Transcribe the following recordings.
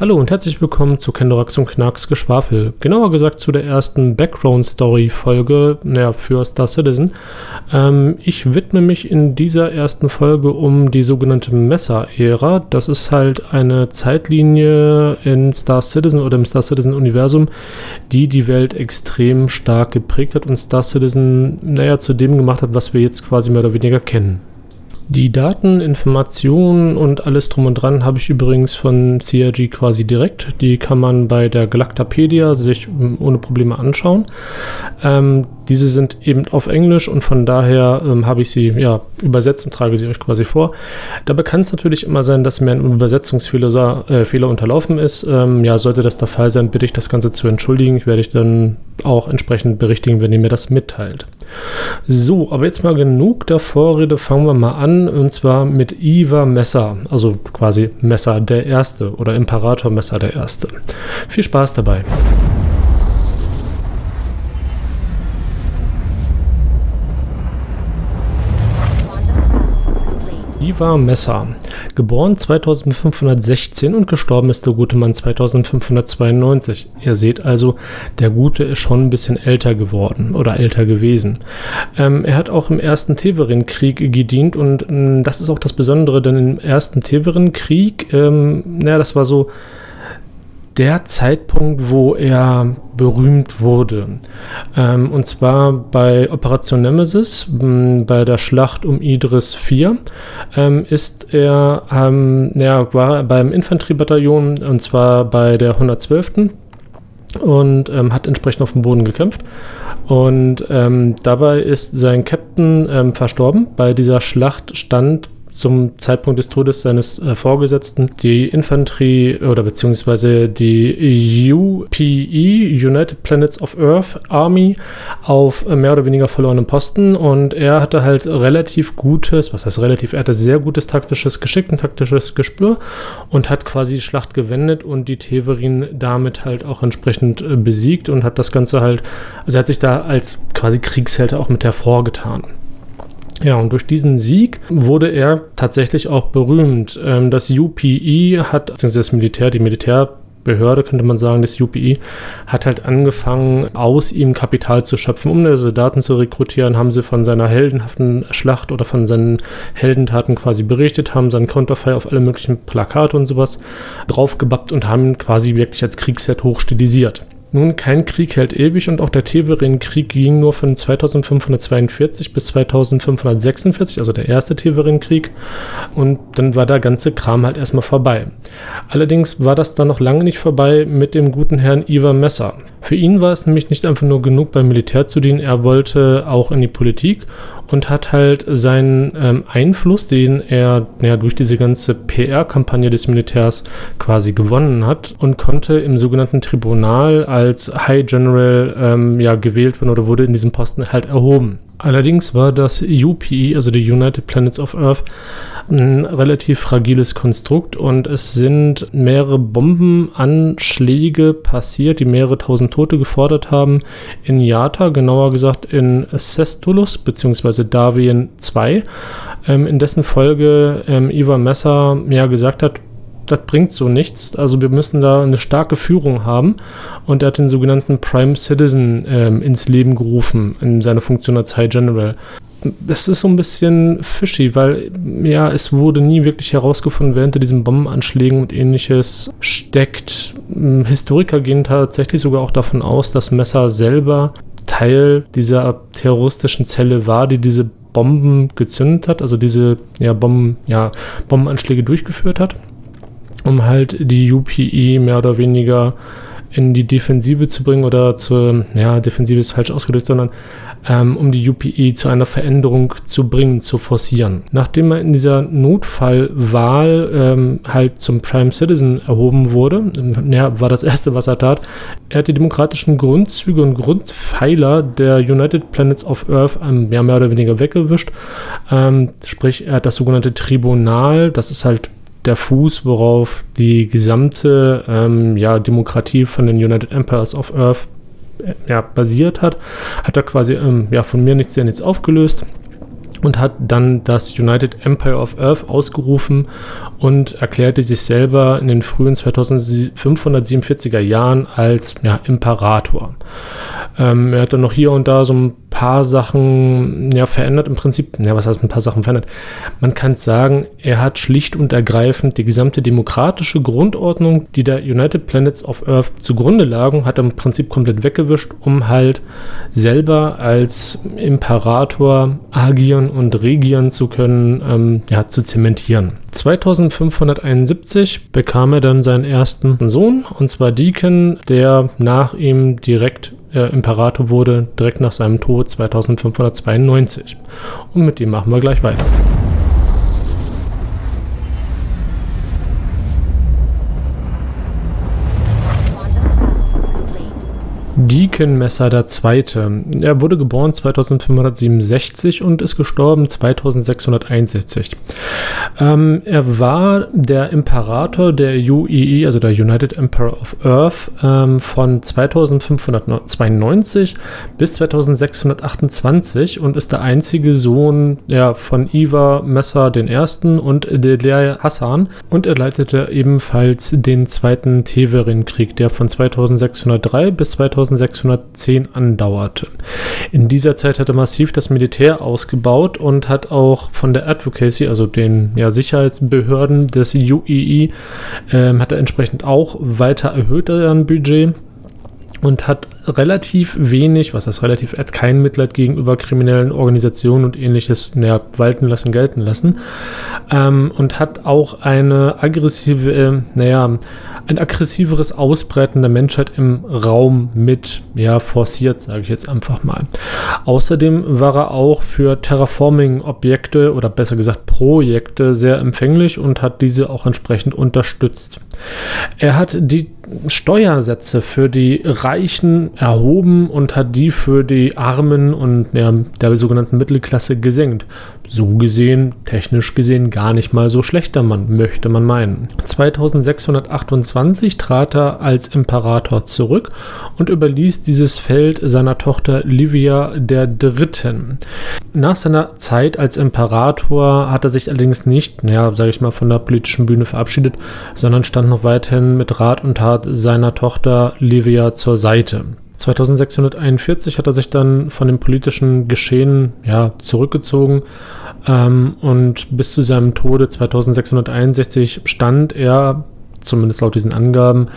Hallo und herzlich willkommen zu Kendorax und Knacks Geschwafel. Genauer gesagt zu der ersten Background-Story-Folge naja, für Star Citizen. Ähm, ich widme mich in dieser ersten Folge um die sogenannte Messer-Ära. Das ist halt eine Zeitlinie in Star Citizen oder im Star Citizen-Universum, die die Welt extrem stark geprägt hat und Star Citizen, naja, zu dem gemacht hat, was wir jetzt quasi mehr oder weniger kennen. Die Daten, Informationen und alles drum und dran habe ich übrigens von CRG quasi direkt. Die kann man bei der Galactapedia sich ähm, ohne Probleme anschauen. Ähm, diese sind eben auf Englisch und von daher ähm, habe ich sie ja übersetzt und trage sie euch quasi vor. Dabei kann es natürlich immer sein, dass mir ein Übersetzungsfehler äh, Fehler unterlaufen ist. Ähm, ja, sollte das der Fall sein, bitte ich das Ganze zu entschuldigen. Ich werde ich dann auch entsprechend berichtigen, wenn ihr mir das mitteilt. So, aber jetzt mal genug der Vorrede. Fangen wir mal an und zwar mit Iva Messer, also quasi Messer der Erste oder Imperator Messer der Erste. Viel Spaß dabei. Ivar Messer. Geboren 2516 und gestorben ist der gute Mann 2592. Ihr seht also, der Gute ist schon ein bisschen älter geworden oder älter gewesen. Ähm, er hat auch im ersten Teverin-Krieg gedient und äh, das ist auch das Besondere, denn im ersten Teverin-Krieg, ähm, naja, das war so der Zeitpunkt, wo er berühmt wurde. Ähm, und zwar bei Operation Nemesis, bei der Schlacht um Idris IV, ähm, ist er, ähm, ja, war beim Infanteriebataillon und zwar bei der 112. und ähm, hat entsprechend auf dem Boden gekämpft. Und ähm, dabei ist sein Captain ähm, verstorben. Bei dieser Schlacht stand zum Zeitpunkt des Todes seines äh, Vorgesetzten die Infanterie oder beziehungsweise die UPE, United Planets of Earth Army, auf äh, mehr oder weniger verlorenen Posten und er hatte halt relativ gutes, was heißt relativ, er hatte sehr gutes taktisches Geschick, ein taktisches Gespür und hat quasi die Schlacht gewendet und die Teverin damit halt auch entsprechend äh, besiegt und hat das Ganze halt, also er hat sich da als quasi Kriegsheld auch mit hervorgetan. Ja, und durch diesen Sieg wurde er tatsächlich auch berühmt. Ähm, das UPE hat, beziehungsweise das Militär, die Militärbehörde, könnte man sagen, das UPE, hat halt angefangen, aus ihm Kapital zu schöpfen, um diese Soldaten zu rekrutieren, haben sie von seiner heldenhaften Schlacht oder von seinen Heldentaten quasi berichtet, haben seinen Konterfei auf alle möglichen Plakate und sowas draufgebappt und haben quasi wirklich als Kriegsset hochstilisiert. Nun, kein Krieg hält ewig und auch der Teverin-Krieg ging nur von 2542 bis 2546, also der erste Teverin-Krieg. Und dann war der ganze Kram halt erstmal vorbei. Allerdings war das dann noch lange nicht vorbei mit dem guten Herrn Ivar Messer. Für ihn war es nämlich nicht einfach nur genug beim Militär zu dienen, er wollte auch in die Politik und hat halt seinen ähm, Einfluss, den er ja, durch diese ganze PR-Kampagne des Militärs quasi gewonnen hat und konnte im sogenannten Tribunal als High General ähm, ja, gewählt werden oder wurde in diesem Posten halt erhoben. Allerdings war das UPE, also die United Planets of Earth, ein relativ fragiles Konstrukt und es sind mehrere Bombenanschläge passiert, die mehrere tausend Tote gefordert haben in Yata, genauer gesagt in Sestulus bzw. Darwin 2, ähm, in dessen Folge ähm, Ivan Messer ja gesagt hat, das bringt so nichts. Also wir müssen da eine starke Führung haben. Und er hat den sogenannten Prime Citizen ähm, ins Leben gerufen, in seiner Funktion als High General. Das ist so ein bisschen fishy, weil ja, es wurde nie wirklich herausgefunden, wer hinter diesen Bombenanschlägen und ähnliches steckt. Hm, Historiker gehen tatsächlich sogar auch davon aus, dass Messer selber Teil dieser terroristischen Zelle war, die diese Bomben gezündet hat, also diese ja, Bomben, ja, Bombenanschläge durchgeführt hat um halt die UPE mehr oder weniger in die Defensive zu bringen oder zur, ja, Defensive ist falsch ausgedrückt, sondern ähm, um die UPE zu einer Veränderung zu bringen, zu forcieren. Nachdem er in dieser Notfallwahl ähm, halt zum Prime Citizen erhoben wurde, ja, war das erste, was er tat, er hat die demokratischen Grundzüge und Grundpfeiler der United Planets of Earth ähm, ja, mehr oder weniger weggewischt. Ähm, sprich, er hat das sogenannte Tribunal, das ist halt der Fuß, worauf die gesamte ähm, ja, Demokratie von den United Empires of Earth äh, ja, basiert hat, hat er quasi ähm, ja, von mir nichts sehr nichts aufgelöst und hat dann das United Empire of Earth ausgerufen und erklärte sich selber in den frühen 2547er Jahren als ja, Imperator. Ähm, er hat dann noch hier und da so ein paar Sachen ja, verändert. Im Prinzip, ja, was heißt ein paar Sachen verändert? Man kann sagen, er hat schlicht und ergreifend die gesamte demokratische Grundordnung, die der United Planets of Earth zugrunde lagen, hat er im Prinzip komplett weggewischt, um halt selber als Imperator agieren und regieren zu können, ähm, ja, zu zementieren. 2571 bekam er dann seinen ersten Sohn, und zwar Deacon, der nach ihm direkt äh, Imperator wurde, direkt nach seinem Tod 2592. Und mit dem machen wir gleich weiter. Deacon-Messer II. Er wurde geboren 2567 und ist gestorben 2661. Ähm, er war der Imperator der UEE, also der United Emperor of Earth, ähm, von 2592 bis 2628 und ist der einzige Sohn ja, von Iva Messer I. und Delay Hassan und er leitete ebenfalls den zweiten Teverin-Krieg, der von 2603 bis 2600 1610 andauerte. In dieser Zeit hat er massiv das Militär ausgebaut und hat auch von der Advocacy, also den ja, Sicherheitsbehörden des UEE, ähm, hat er entsprechend auch weiter erhöht deren Budget und hat relativ wenig, was heißt relativ, er hat kein Mitleid gegenüber kriminellen Organisationen und ähnliches naja, walten lassen, gelten lassen ähm, und hat auch eine aggressive, äh, naja, ein aggressiveres Ausbreiten der Menschheit im Raum mit, ja, forciert, sage ich jetzt einfach mal. Außerdem war er auch für Terraforming-Objekte oder besser gesagt Projekte sehr empfänglich und hat diese auch entsprechend unterstützt. Er hat die Steuersätze für die Reichen erhoben und hat die für die Armen und ja, der sogenannten Mittelklasse gesenkt. So gesehen, technisch gesehen, gar nicht mal so schlechter Mann, möchte man meinen. 2628 trat er als Imperator zurück und überließ dieses Feld seiner Tochter Livia der Dritten. Nach seiner Zeit als Imperator hat er sich allerdings nicht, ja, sage ich mal, von der politischen Bühne verabschiedet, sondern stand noch weiterhin mit Rat und Tat seiner Tochter Livia zur Seite. 2641 hat er sich dann von dem politischen Geschehen ja, zurückgezogen ähm, und bis zu seinem Tode 2661 stand er, zumindest laut diesen Angaben,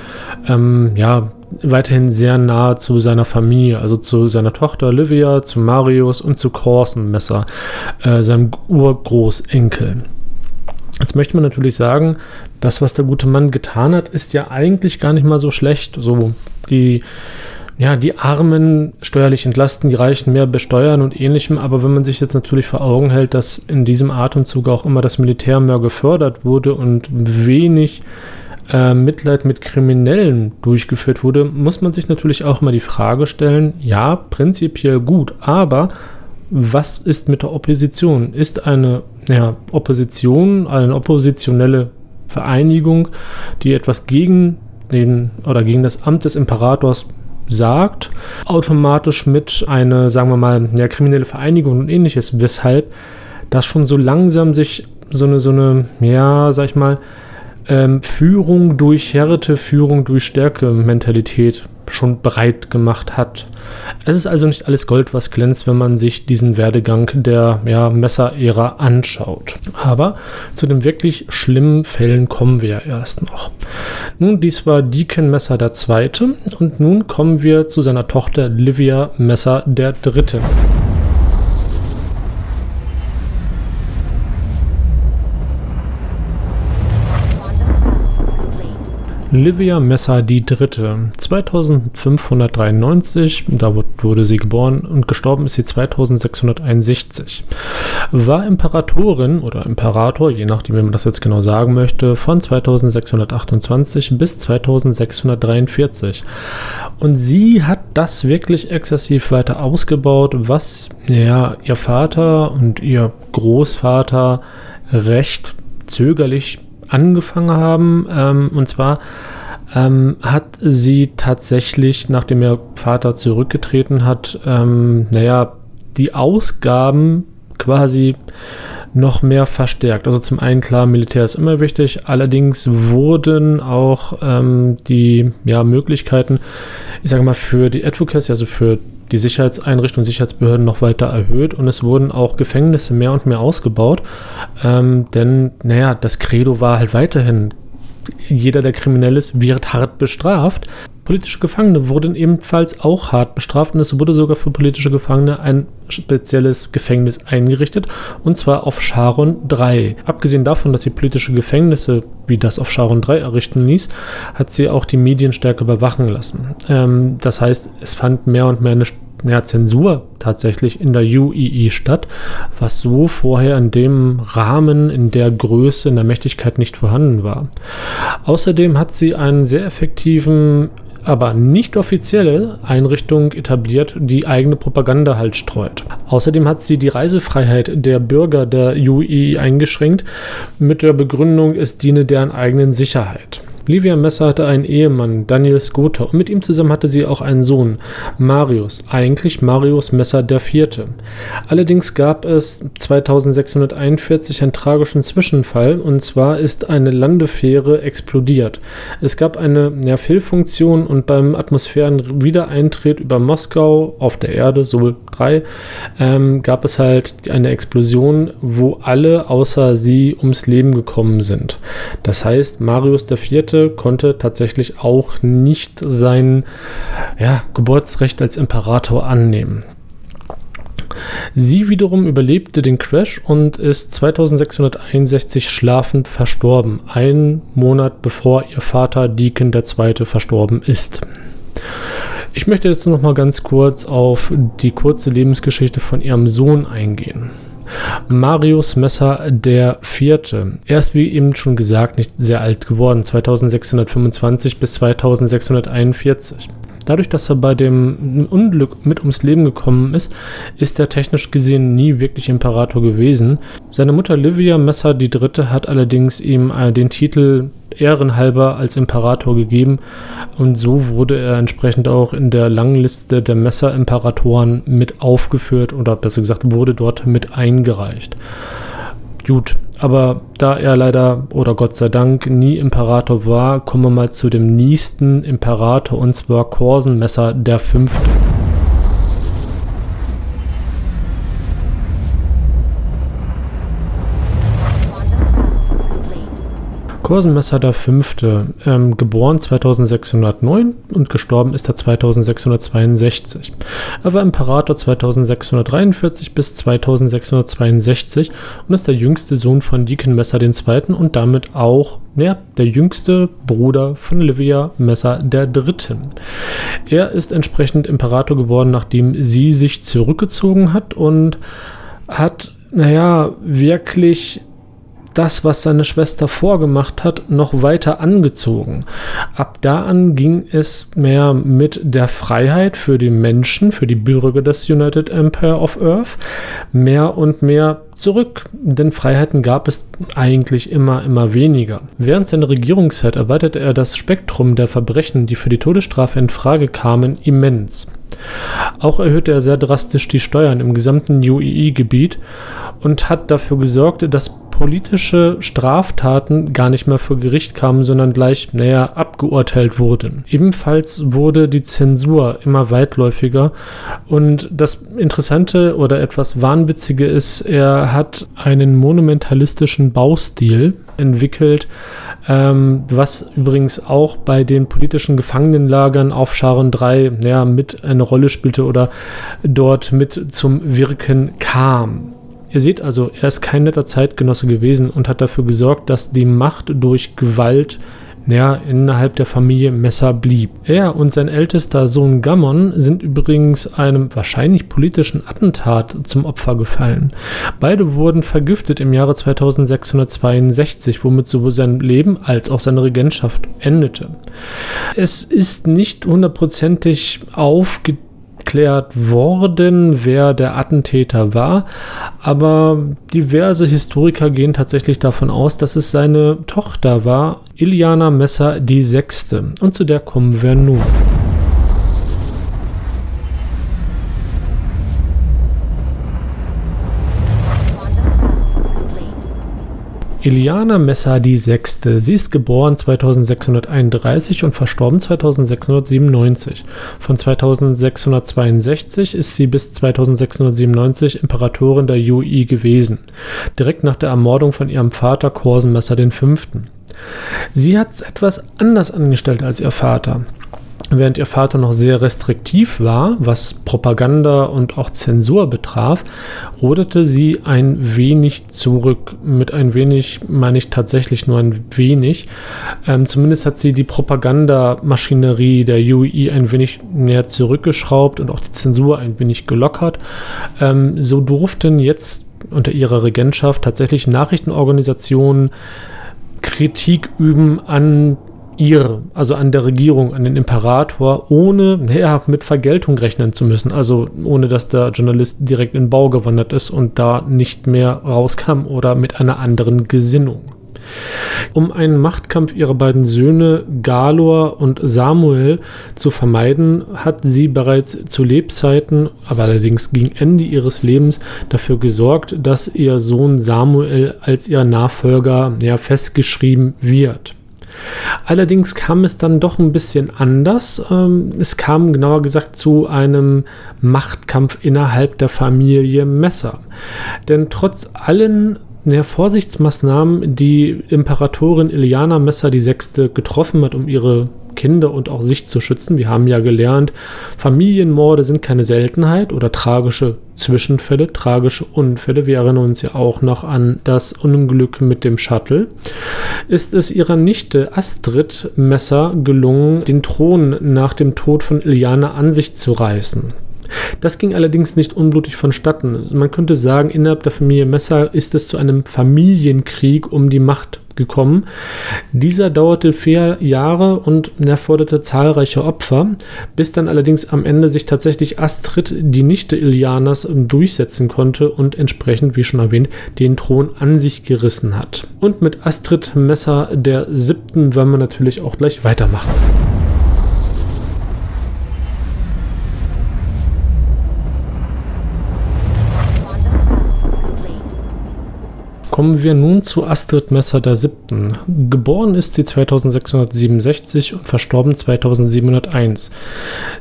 ähm, ja, weiterhin sehr nah zu seiner Familie, also zu seiner Tochter Olivia, zu Marius und zu Corson Messer, äh, seinem Urgroßenkel. Jetzt möchte man natürlich sagen, das, was der gute Mann getan hat, ist ja eigentlich gar nicht mal so schlecht. So die ja, die Armen steuerlich entlasten, die Reichen mehr besteuern und ähnlichem. Aber wenn man sich jetzt natürlich vor Augen hält, dass in diesem Atemzug auch immer das Militär mehr gefördert wurde und wenig äh, Mitleid mit Kriminellen durchgeführt wurde, muss man sich natürlich auch mal die Frage stellen, ja, prinzipiell gut, aber was ist mit der Opposition? Ist eine ja, Opposition, eine oppositionelle Vereinigung, die etwas gegen den oder gegen das Amt des Imperators sagt, automatisch mit einer, sagen wir mal, ja, kriminelle Vereinigung und ähnliches, weshalb das schon so langsam sich so eine, so eine, ja, sag ich mal, ähm, Führung durch Härte, Führung durch Stärke Mentalität schon bereit gemacht hat. Es ist also nicht alles Gold, was glänzt, wenn man sich diesen Werdegang der ja, Messer-Ära anschaut. Aber zu den wirklich schlimmen Fällen kommen wir ja erst noch. Nun, dies war Deacon Messer der Zweite und nun kommen wir zu seiner Tochter Livia Messer der Dritte. Livia die Dritte, 2593, da wurde sie geboren und gestorben ist sie 2661. War Imperatorin oder Imperator, je nachdem, wie man das jetzt genau sagen möchte, von 2628 bis 2643. Und sie hat das wirklich exzessiv weiter ausgebaut, was ja ihr Vater und ihr Großvater recht zögerlich angefangen haben. Ähm, und zwar ähm, hat sie tatsächlich, nachdem ihr Vater zurückgetreten hat, ähm, naja, die Ausgaben quasi noch mehr verstärkt. Also zum einen klar, Militär ist immer wichtig, allerdings wurden auch ähm, die ja, Möglichkeiten, ich sage mal, für die Advocacy, also für die Sicherheitseinrichtungen, Sicherheitsbehörden noch weiter erhöht und es wurden auch Gefängnisse mehr und mehr ausgebaut. Ähm, denn, naja, das Credo war halt weiterhin, jeder, der kriminell ist, wird hart bestraft. Politische Gefangene wurden ebenfalls auch hart bestraft und es wurde sogar für politische Gefangene ein spezielles Gefängnis eingerichtet und zwar auf Sharon 3. Abgesehen davon, dass sie politische Gefängnisse wie das auf Sharon 3 errichten ließ, hat sie auch die Medien stärker überwachen lassen. Ähm, das heißt, es fand mehr und mehr eine ja, Zensur tatsächlich in der UII statt, was so vorher in dem Rahmen, in der Größe, in der Mächtigkeit nicht vorhanden war. Außerdem hat sie einen sehr effektiven aber nicht offizielle Einrichtung etabliert, die eigene Propaganda halt streut. Außerdem hat sie die Reisefreiheit der Bürger der UI eingeschränkt mit der Begründung, es diene deren eigenen Sicherheit. Livia Messer hatte einen Ehemann, Daniel Skota, und mit ihm zusammen hatte sie auch einen Sohn, Marius, eigentlich Marius Messer der Vierte. Allerdings gab es 2641 einen tragischen Zwischenfall, und zwar ist eine Landefähre explodiert. Es gab eine ja, Fehlfunktion und beim Atmosphärenwiedereintritt über Moskau auf der Erde, Sol 3, ähm, gab es halt eine Explosion, wo alle außer sie ums Leben gekommen sind. Das heißt, Marius der Goethe konnte tatsächlich auch nicht sein ja, Geburtsrecht als Imperator annehmen. Sie wiederum überlebte den Crash und ist 2661 schlafend verstorben, einen Monat bevor ihr Vater Deacon II. verstorben ist. Ich möchte jetzt noch mal ganz kurz auf die kurze Lebensgeschichte von ihrem Sohn eingehen. Marius Messer der Vierte. Er ist, wie eben schon gesagt, nicht sehr alt geworden, 2625 bis 2641. Dadurch, dass er bei dem Unglück mit ums Leben gekommen ist, ist er technisch gesehen nie wirklich Imperator gewesen. Seine Mutter Livia Messer III. hat allerdings ihm äh, den Titel ehrenhalber als Imperator gegeben und so wurde er entsprechend auch in der langen Liste der Messer-Imperatoren mit aufgeführt oder besser gesagt wurde dort mit eingereicht. Gut, aber da er leider oder Gott sei Dank nie Imperator war, kommen wir mal zu dem nächsten Imperator und zwar Korsenmesser der Fünfte. Korsenmesser der Fünfte, ähm, geboren 2609 und gestorben ist er 2662. Er war Imperator 2643 bis 2662 und ist der jüngste Sohn von Deacon Messer II. und damit auch ja, der jüngste Bruder von Livia Messer III. Er ist entsprechend Imperator geworden, nachdem sie sich zurückgezogen hat und hat, naja, wirklich das, was seine Schwester vorgemacht hat, noch weiter angezogen. Ab da an ging es mehr mit der Freiheit für die Menschen, für die Bürger des United Empire of Earth, mehr und mehr zurück, denn Freiheiten gab es eigentlich immer, immer weniger. Während seiner Regierungszeit erweiterte er das Spektrum der Verbrechen, die für die Todesstrafe in Frage kamen, immens. Auch erhöhte er sehr drastisch die Steuern im gesamten UEE-Gebiet und hat dafür gesorgt, dass politische Straftaten gar nicht mehr vor Gericht kamen, sondern gleich näher abgeurteilt wurden. Ebenfalls wurde die Zensur immer weitläufiger und das Interessante oder etwas Wahnwitzige ist, er hat einen monumentalistischen Baustil entwickelt, ähm, was übrigens auch bei den politischen Gefangenenlagern auf Sharon 3 ja, mit eine Rolle spielte oder dort mit zum Wirken kam. Ihr seht also, er ist kein netter Zeitgenosse gewesen und hat dafür gesorgt, dass die Macht durch Gewalt ja, innerhalb der Familie Messer blieb. Er und sein ältester Sohn Gammon sind übrigens einem wahrscheinlich politischen Attentat zum Opfer gefallen. Beide wurden vergiftet im Jahre 2662, womit sowohl sein Leben als auch seine Regentschaft endete. Es ist nicht hundertprozentig aufgedeckt aufgeklärt worden, wer der Attentäter war, aber diverse Historiker gehen tatsächlich davon aus, dass es seine Tochter war, Iliana Messer die Sechste. Und zu der kommen wir nun. Iliana Messer die Sechste. Sie ist geboren 2631 und verstorben 2697. Von 2662 ist sie bis 2697 Imperatorin der Yui gewesen, direkt nach der Ermordung von ihrem Vater Korsenmesser V. Sie hat es etwas anders angestellt als ihr Vater. Während ihr Vater noch sehr restriktiv war, was Propaganda und auch Zensur betraf, ruderte sie ein wenig zurück. Mit ein wenig meine ich tatsächlich nur ein wenig. Ähm, zumindest hat sie die Propagandamaschinerie der UI ein wenig näher zurückgeschraubt und auch die Zensur ein wenig gelockert. Ähm, so durften jetzt unter ihrer Regentschaft tatsächlich Nachrichtenorganisationen Kritik üben an ihr, also an der Regierung, an den Imperator, ohne ja, mit Vergeltung rechnen zu müssen. Also ohne dass der Journalist direkt in Bau gewandert ist und da nicht mehr rauskam oder mit einer anderen Gesinnung. Um einen Machtkampf ihrer beiden Söhne Galor und Samuel zu vermeiden, hat sie bereits zu Lebzeiten, aber allerdings gegen Ende ihres Lebens, dafür gesorgt, dass ihr Sohn Samuel als ihr Nachfolger ja, festgeschrieben wird. Allerdings kam es dann doch ein bisschen anders. Ähm, es kam genauer gesagt zu einem Machtkampf innerhalb der Familie Messer. Denn trotz allen ja, Vorsichtsmaßnahmen, die Imperatorin Iliana Messer VI. getroffen hat, um ihre Kinder und auch sich zu schützen. Wir haben ja gelernt, Familienmorde sind keine Seltenheit oder tragische Zwischenfälle, tragische Unfälle. Wir erinnern uns ja auch noch an das Unglück mit dem Shuttle. Ist es ihrer Nichte Astrid Messer gelungen, den Thron nach dem Tod von Iliana an sich zu reißen. Das ging allerdings nicht unblutig vonstatten. Man könnte sagen, innerhalb der Familie Messer ist es zu einem Familienkrieg um die Macht gekommen. Dieser dauerte vier Jahre und erforderte zahlreiche Opfer, bis dann allerdings am Ende sich tatsächlich Astrid, die Nichte Ilianas, durchsetzen konnte und entsprechend, wie schon erwähnt, den Thron an sich gerissen hat. Und mit Astrid Messer der siebten werden wir natürlich auch gleich weitermachen. Kommen wir nun zu Astrid Messer der Siebten. Geboren ist sie 2667 und verstorben 2701.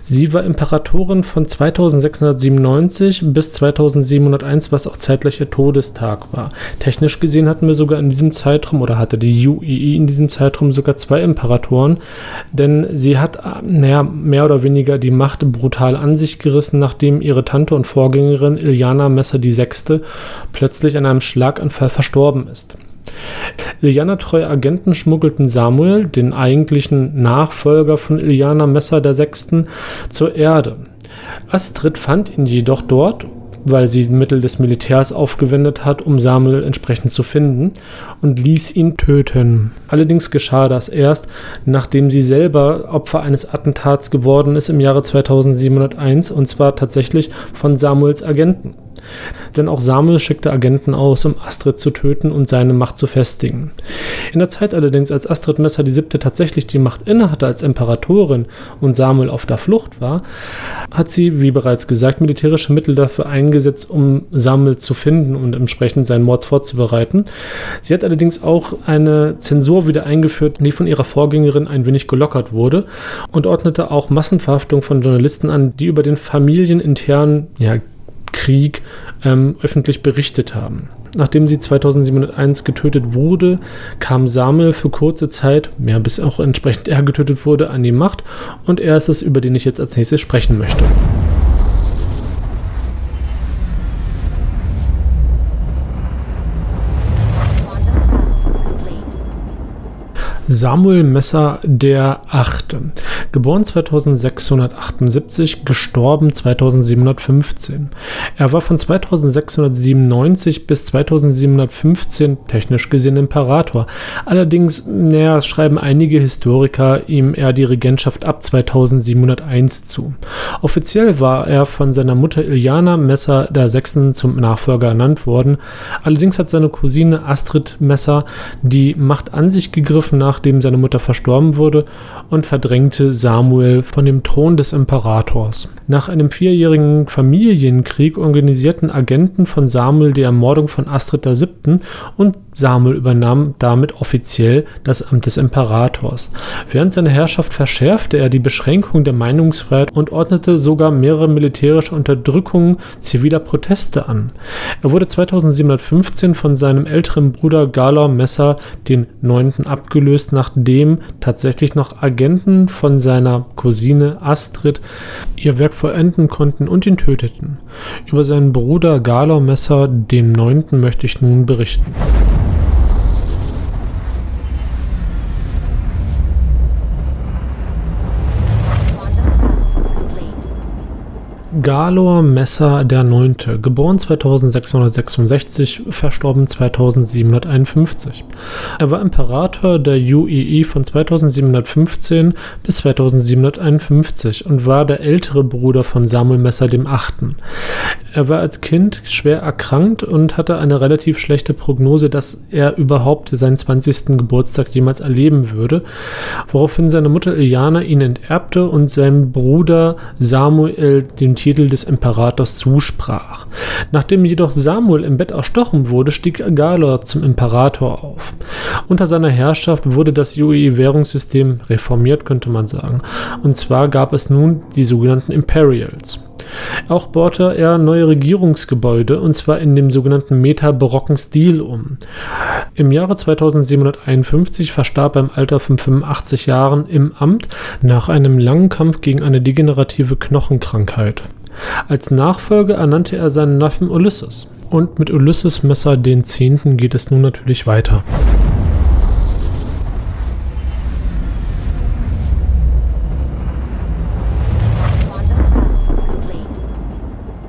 Sie war Imperatorin von 2697 bis 2701, was auch zeitlich ihr Todestag war. Technisch gesehen hatten wir sogar in diesem Zeitraum oder hatte die UII in diesem Zeitraum sogar zwei Imperatoren, denn sie hat naja, mehr oder weniger die Macht brutal an sich gerissen, nachdem ihre Tante und Vorgängerin Iliana Messer die Sechste plötzlich an einem Schlaganfall verstorben verstorben ist. Iliana-treue Agenten schmuggelten Samuel, den eigentlichen Nachfolger von Iliana Messer der Sechsten, zur Erde. Astrid fand ihn jedoch dort, weil sie Mittel des Militärs aufgewendet hat, um Samuel entsprechend zu finden, und ließ ihn töten. Allerdings geschah das erst, nachdem sie selber Opfer eines Attentats geworden ist im Jahre 2701, und zwar tatsächlich von Samuels Agenten. Denn auch Samuel schickte Agenten aus, um Astrid zu töten und seine Macht zu festigen. In der Zeit allerdings, als Astrid Messer VII. tatsächlich die Macht innehatte als Imperatorin und Samuel auf der Flucht war, hat sie, wie bereits gesagt, militärische Mittel dafür eingesetzt, um Samuel zu finden und entsprechend seinen Mord vorzubereiten. Sie hat allerdings auch eine Zensur wieder eingeführt, die von ihrer Vorgängerin ein wenig gelockert wurde und ordnete auch Massenverhaftung von Journalisten an, die über den familieninternen ja, Krieg ähm, öffentlich berichtet haben. Nachdem sie 2701 getötet wurde, kam Samuel für kurze Zeit, ja, bis auch entsprechend er getötet wurde, an die Macht und er ist es, über den ich jetzt als nächstes sprechen möchte. Samuel Messer der Achte, geboren 2678, gestorben 2715. Er war von 2697 bis 2715 technisch gesehen Imperator. Allerdings naja, schreiben einige Historiker ihm eher die Regentschaft ab 2701 zu. Offiziell war er von seiner Mutter Iliana Messer der Sechsten zum Nachfolger ernannt worden. Allerdings hat seine Cousine Astrid Messer die Macht an sich gegriffen nach nachdem seine Mutter verstorben wurde, und verdrängte Samuel von dem Thron des Imperators. Nach einem vierjährigen Familienkrieg organisierten Agenten von Samuel die Ermordung von Astrid VII. und Samuel übernahm damit offiziell das Amt des Imperators. Während seiner Herrschaft verschärfte er die Beschränkung der Meinungsfreiheit und ordnete sogar mehrere militärische Unterdrückungen ziviler Proteste an. Er wurde 2715 von seinem älteren Bruder Galor Messer den Neunten abgelöst, nachdem tatsächlich noch Agenten von seiner Cousine Astrid ihr Werk vollenden konnten und ihn töteten. Über seinen Bruder Galor Messer dem Neunten möchte ich nun berichten. Galor Messer der Neunte, geboren 2666, verstorben 2751. Er war Imperator der UEE von 2715 bis 2751 und war der ältere Bruder von Samuel Messer dem Achten. Er war als Kind schwer erkrankt und hatte eine relativ schlechte Prognose, dass er überhaupt seinen 20. Geburtstag jemals erleben würde, woraufhin seine Mutter Iliana ihn enterbte und seinem Bruder Samuel den Titel des Imperators zusprach. Nachdem jedoch Samuel im Bett erstochen wurde, stieg Galor zum Imperator auf. Unter seiner Herrschaft wurde das UE-Währungssystem reformiert, könnte man sagen. Und zwar gab es nun die sogenannten Imperials. Auch baute er neue Regierungsgebäude und zwar in dem sogenannten meta-barocken Stil um. Im Jahre 2751 verstarb er im Alter von 85 Jahren im Amt nach einem langen Kampf gegen eine degenerative Knochenkrankheit. Als Nachfolger ernannte er seinen Neffen Ulysses. Und mit Ulysses Messer den Zehnten geht es nun natürlich weiter.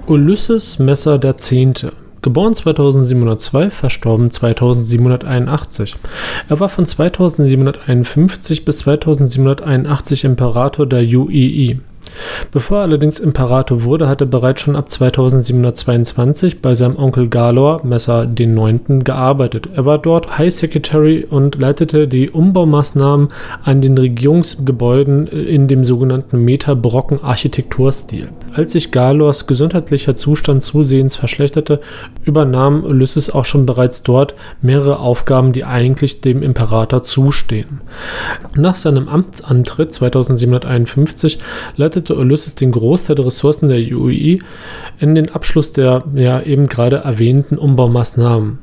Ulysses Messer der Zehnte Geboren 2702, verstorben 2781. Er war von 2751 bis 2781 Imperator der UEE. Bevor er allerdings Imperator wurde, hat er bereits schon ab 2722 bei seinem Onkel Galor, Messer Neunten, gearbeitet. Er war dort High Secretary und leitete die Umbaumaßnahmen an den Regierungsgebäuden in dem sogenannten Meta-Brocken Architekturstil. Als sich Galors gesundheitlicher Zustand zusehends verschlechterte, übernahm Ulysses auch schon bereits dort mehrere Aufgaben, die eigentlich dem Imperator zustehen. Nach seinem Amtsantritt 2751 leitete leitete Ulysses den Großteil der Ressourcen der UI in den Abschluss der ja eben gerade erwähnten Umbaumaßnahmen.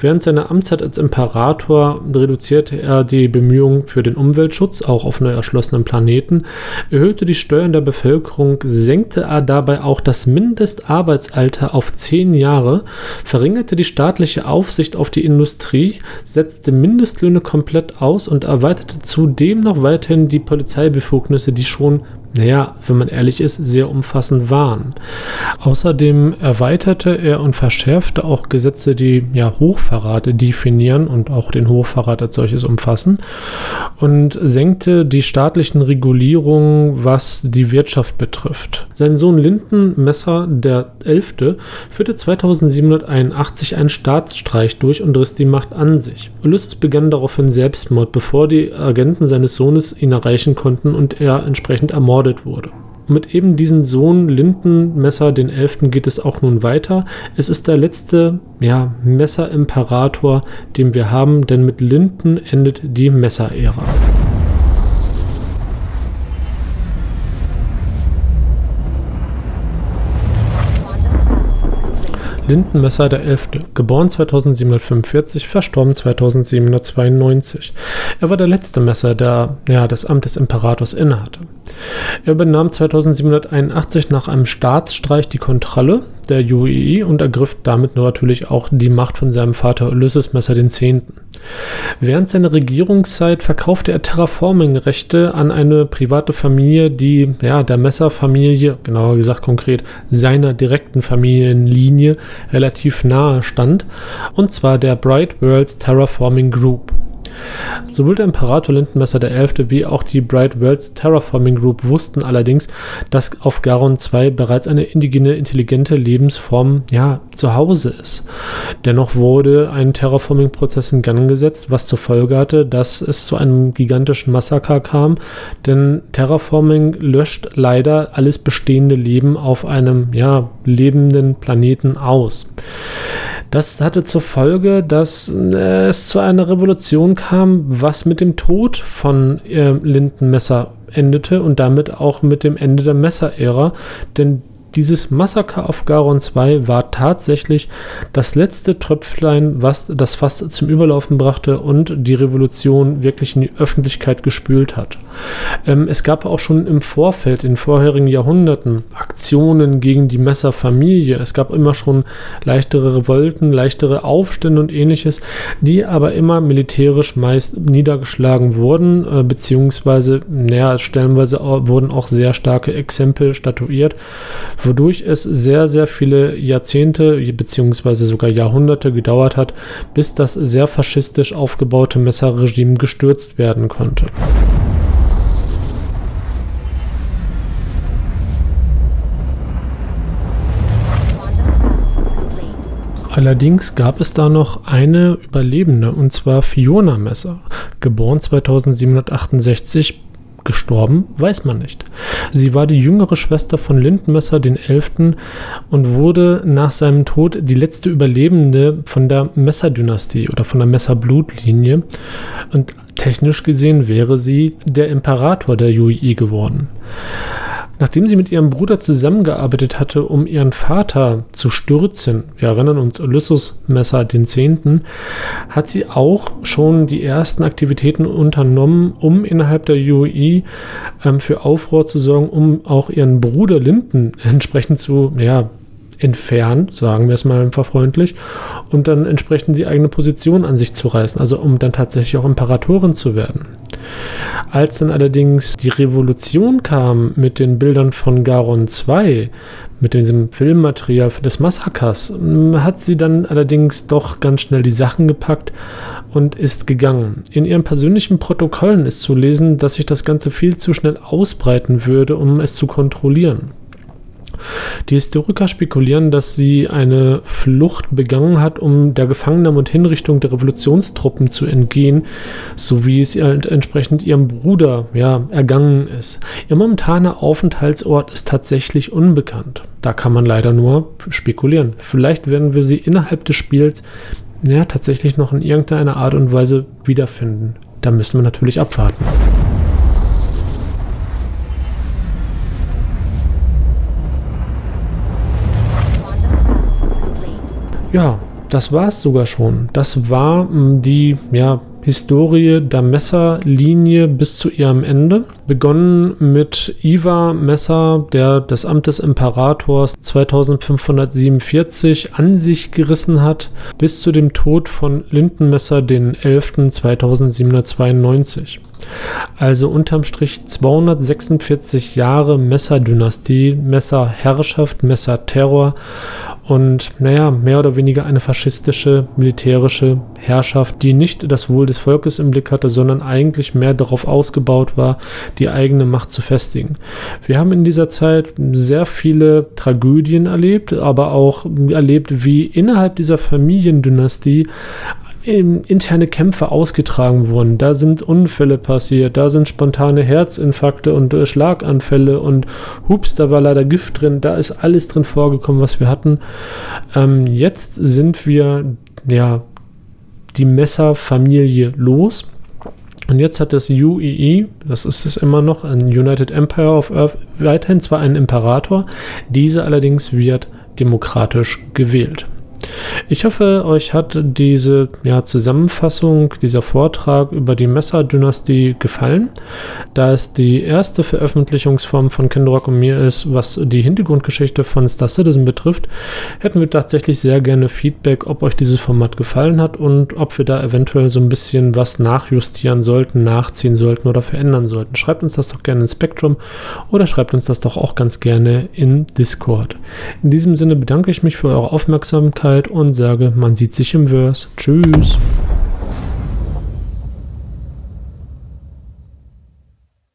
Während seiner Amtszeit als Imperator reduzierte er die Bemühungen für den Umweltschutz, auch auf neu erschlossenen Planeten, erhöhte die Steuern der Bevölkerung, senkte er dabei auch das Mindestarbeitsalter auf zehn Jahre, verringerte die staatliche Aufsicht auf die Industrie, setzte Mindestlöhne komplett aus und erweiterte zudem noch weiterhin die Polizeibefugnisse, die schon naja, wenn man ehrlich ist, sehr umfassend waren. Außerdem erweiterte er und verschärfte auch Gesetze, die ja Hochverrate definieren und auch den Hochverrat als solches umfassen und senkte die staatlichen Regulierungen, was die Wirtschaft betrifft. Sein Sohn Linden Messer der Elfte führte 2781 einen Staatsstreich durch und riss die Macht an sich. Ulysses begann daraufhin Selbstmord, bevor die Agenten seines Sohnes ihn erreichen konnten und er entsprechend ermordet ermordet wurde. mit eben diesem Sohn Lindenmesser den Elften geht es auch nun weiter. Es ist der letzte ja, Messerimperator, den wir haben, denn mit Linden endet die Messerära. Lindenmesser der Elfte, geboren 2745, verstorben 2792. Er war der letzte Messer, der ja, das Amt des Imperators innehatte. Er übernahm 2781 nach einem Staatsstreich die Kontrolle der UEE und ergriff damit natürlich auch die Macht von seinem Vater Ulysses Messer X. Während seiner Regierungszeit verkaufte er Terraforming-Rechte an eine private Familie, die ja, der Messer-Familie, genauer gesagt konkret seiner direkten Familienlinie, relativ nahe stand, und zwar der Bright Worlds Terraforming Group. Sowohl der Imperator Lindenmesser XI. wie auch die Bright Worlds Terraforming Group wussten allerdings, dass auf Garon 2 bereits eine indigene, intelligente Lebensform ja, zu Hause ist. Dennoch wurde ein Terraforming-Prozess in Gang gesetzt, was zur Folge hatte, dass es zu einem gigantischen Massaker kam, denn Terraforming löscht leider alles bestehende Leben auf einem ja, lebenden Planeten aus. Das hatte zur Folge, dass äh, es zu einer Revolution kam, was mit dem Tod von äh, Lindenmesser endete und damit auch mit dem Ende der Messerära, denn dieses Massaker auf Garon 2 war tatsächlich das letzte Tröpflein, was das Fass zum Überlaufen brachte und die Revolution wirklich in die Öffentlichkeit gespült hat. Ähm, es gab auch schon im Vorfeld, in vorherigen Jahrhunderten, Aktionen gegen die Messerfamilie. Es gab immer schon leichtere Revolten, leichtere Aufstände und ähnliches, die aber immer militärisch meist niedergeschlagen wurden, äh, beziehungsweise, naja, stellenweise wurden auch sehr starke Exempel statuiert wodurch es sehr, sehr viele Jahrzehnte beziehungsweise sogar Jahrhunderte gedauert hat, bis das sehr faschistisch aufgebaute Messerregime gestürzt werden konnte. Allerdings gab es da noch eine Überlebende, und zwar Fiona Messer, geboren 2768 gestorben, weiß man nicht. Sie war die jüngere Schwester von Lindenmesser den Elften und wurde nach seinem Tod die letzte Überlebende von der Messer-Dynastie oder von der Messer-Blutlinie. Und technisch gesehen wäre sie der Imperator der Yui geworden. Nachdem sie mit ihrem Bruder zusammengearbeitet hatte, um ihren Vater zu stürzen, wir erinnern uns Ulysses Messer den Zehnten, hat sie auch schon die ersten Aktivitäten unternommen, um innerhalb der UI ähm, für Aufruhr zu sorgen, um auch ihren Bruder Linden entsprechend zu ja, entfernen, sagen wir es mal einfach freundlich, und dann entsprechend die eigene Position an sich zu reißen, also um dann tatsächlich auch Imperatorin zu werden. Als dann allerdings die Revolution kam mit den Bildern von Garon II, mit diesem Filmmaterial des Massakers, hat sie dann allerdings doch ganz schnell die Sachen gepackt und ist gegangen. In ihren persönlichen Protokollen ist zu lesen, dass sich das Ganze viel zu schnell ausbreiten würde, um es zu kontrollieren. Die Historiker spekulieren, dass sie eine Flucht begangen hat, um der Gefangennahme und Hinrichtung der Revolutionstruppen zu entgehen, so wie es halt entsprechend ihrem Bruder ja, ergangen ist. Ihr momentaner Aufenthaltsort ist tatsächlich unbekannt. Da kann man leider nur spekulieren. Vielleicht werden wir sie innerhalb des Spiels ja, tatsächlich noch in irgendeiner Art und Weise wiederfinden. Da müssen wir natürlich abwarten. Ja, das war es sogar schon. Das war hm, die ja, Historie der Messerlinie bis zu ihrem Ende. Begonnen mit Iva Messer, der das Amt des Imperators 2547 an sich gerissen hat, bis zu dem Tod von Lindenmesser den 11. 2792. Also unterm Strich 246 Jahre Messerdynastie, Messerherrschaft, Messerterror und naja, mehr oder weniger eine faschistische militärische Herrschaft, die nicht das Wohl des Volkes im Blick hatte, sondern eigentlich mehr darauf ausgebaut war, die eigene Macht zu festigen. Wir haben in dieser Zeit sehr viele Tragödien erlebt, aber auch erlebt, wie innerhalb dieser Familiendynastie interne Kämpfe ausgetragen wurden. Da sind Unfälle passiert, da sind spontane Herzinfarkte und äh, Schlaganfälle und hups, da war leider Gift drin, da ist alles drin vorgekommen, was wir hatten. Ähm, jetzt sind wir ja die Messerfamilie los. Und jetzt hat das UEE, das ist es immer noch, ein United Empire of Earth, weiterhin zwar einen Imperator, diese allerdings wird demokratisch gewählt. Ich hoffe, euch hat diese ja, Zusammenfassung, dieser Vortrag über die Messer-Dynastie gefallen. Da es die erste Veröffentlichungsform von Kendrock und mir ist, was die Hintergrundgeschichte von Star Citizen betrifft, hätten wir tatsächlich sehr gerne Feedback, ob euch dieses Format gefallen hat und ob wir da eventuell so ein bisschen was nachjustieren sollten, nachziehen sollten oder verändern sollten. Schreibt uns das doch gerne in Spectrum oder schreibt uns das doch auch ganz gerne in Discord. In diesem Sinne bedanke ich mich für eure Aufmerksamkeit Zeit und sage, man sieht sich im Verse. Tschüss.